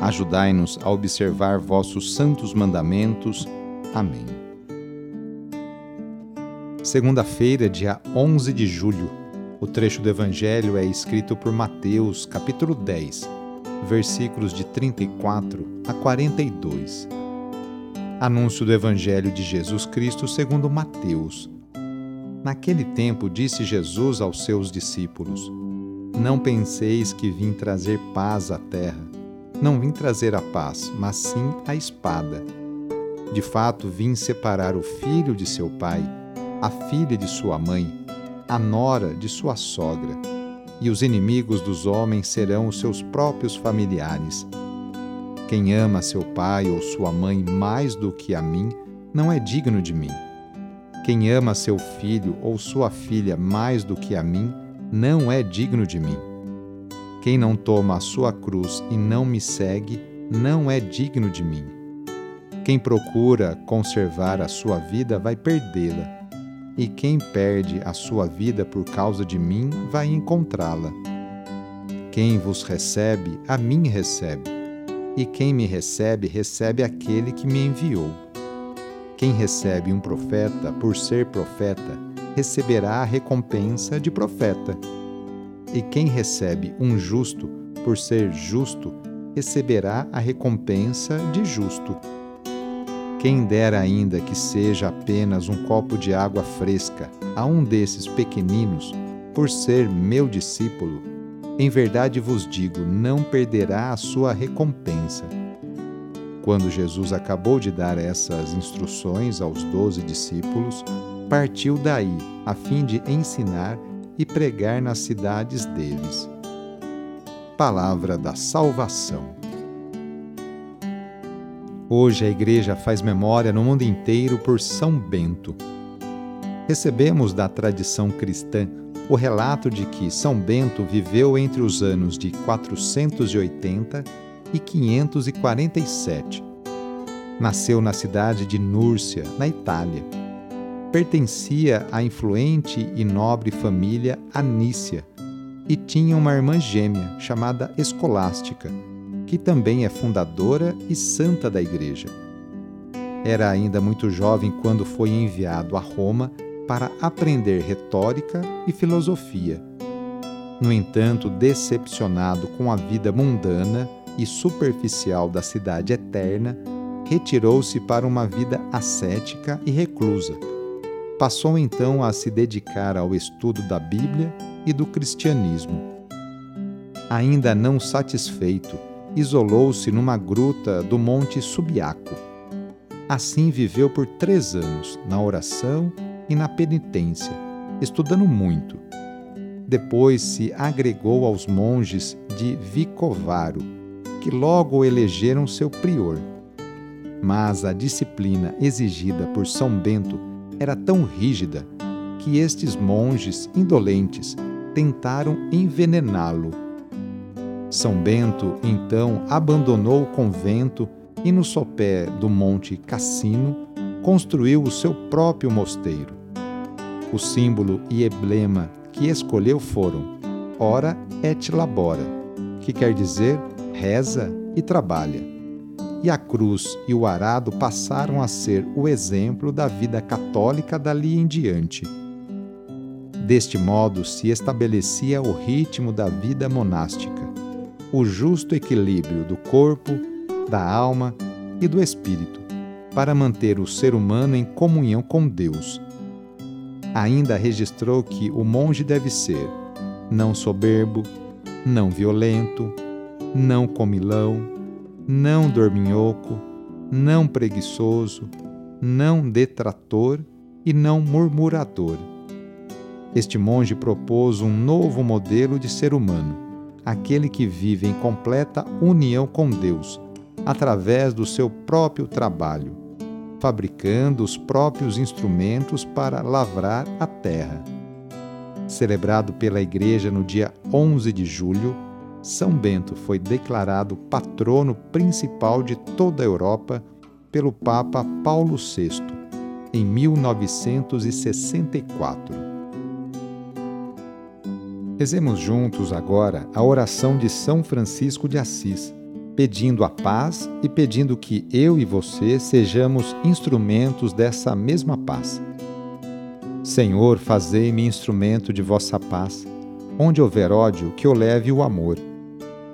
Ajudai-nos a observar vossos santos mandamentos. Amém. Segunda-feira, dia 11 de julho. O trecho do Evangelho é escrito por Mateus, capítulo 10, versículos de 34 a 42. Anúncio do Evangelho de Jesus Cristo segundo Mateus. Naquele tempo disse Jesus aos seus discípulos: Não penseis que vim trazer paz à terra. Não vim trazer a paz, mas sim a espada. De fato, vim separar o filho de seu pai, a filha de sua mãe, a nora de sua sogra, e os inimigos dos homens serão os seus próprios familiares. Quem ama seu pai ou sua mãe mais do que a mim, não é digno de mim. Quem ama seu filho ou sua filha mais do que a mim, não é digno de mim. Quem não toma a sua cruz e não me segue, não é digno de mim. Quem procura conservar a sua vida vai perdê-la, e quem perde a sua vida por causa de mim vai encontrá-la. Quem vos recebe, a mim recebe, e quem me recebe, recebe aquele que me enviou. Quem recebe um profeta por ser profeta, receberá a recompensa de profeta. E quem recebe um justo por ser justo, receberá a recompensa de justo. Quem dera ainda que seja apenas um copo de água fresca a um desses pequeninos, por ser meu discípulo, em verdade vos digo, não perderá a sua recompensa. Quando Jesus acabou de dar essas instruções aos doze discípulos, partiu daí, a fim de ensinar e pregar nas cidades deles. Palavra da Salvação. Hoje a Igreja faz memória no mundo inteiro por São Bento. Recebemos da tradição cristã o relato de que São Bento viveu entre os anos de 480 e 547. Nasceu na cidade de Núrcia, na Itália pertencia à influente e nobre família Anícia e tinha uma irmã gêmea chamada Escolástica, que também é fundadora e santa da Igreja. Era ainda muito jovem quando foi enviado a Roma para aprender retórica e filosofia. No entanto, decepcionado com a vida mundana e superficial da cidade eterna, retirou-se para uma vida ascética e reclusa Passou então a se dedicar ao estudo da Bíblia e do cristianismo. Ainda não satisfeito, isolou-se numa gruta do Monte Subiaco. Assim viveu por três anos, na oração e na penitência, estudando muito. Depois se agregou aos monges de Vicovaro, que logo elegeram seu prior. Mas a disciplina exigida por São Bento era tão rígida que estes monges indolentes tentaram envenená-lo. São Bento então abandonou o convento e, no sopé do Monte Cassino, construiu o seu próprio mosteiro. O símbolo e emblema que escolheu foram Ora et labora, que quer dizer reza e trabalha e a cruz e o arado passaram a ser o exemplo da vida católica dali em diante. Deste modo se estabelecia o ritmo da vida monástica, o justo equilíbrio do corpo, da alma e do espírito, para manter o ser humano em comunhão com Deus. Ainda registrou que o monge deve ser não soberbo, não violento, não comilão, não dorminhoco, não preguiçoso, não detrator e não murmurador. Este monge propôs um novo modelo de ser humano, aquele que vive em completa união com Deus, através do seu próprio trabalho, fabricando os próprios instrumentos para lavrar a terra. Celebrado pela Igreja no dia 11 de julho, São Bento foi declarado patrono principal de toda a Europa pelo Papa Paulo VI em 1964. Rezemos juntos agora a oração de São Francisco de Assis, pedindo a paz e pedindo que eu e você sejamos instrumentos dessa mesma paz. Senhor, fazei-me instrumento de vossa paz. Onde houver ódio, que eu leve o amor.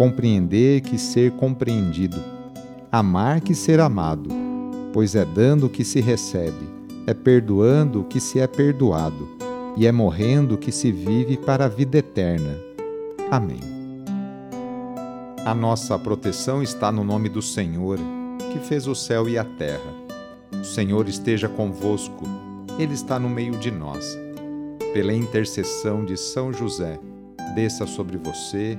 compreender que ser compreendido, amar que ser amado, pois é dando que se recebe, é perdoando que se é perdoado e é morrendo que se vive para a vida eterna. Amém. A nossa proteção está no nome do Senhor, que fez o céu e a terra. O Senhor esteja convosco, Ele está no meio de nós. Pela intercessão de São José, desça sobre você,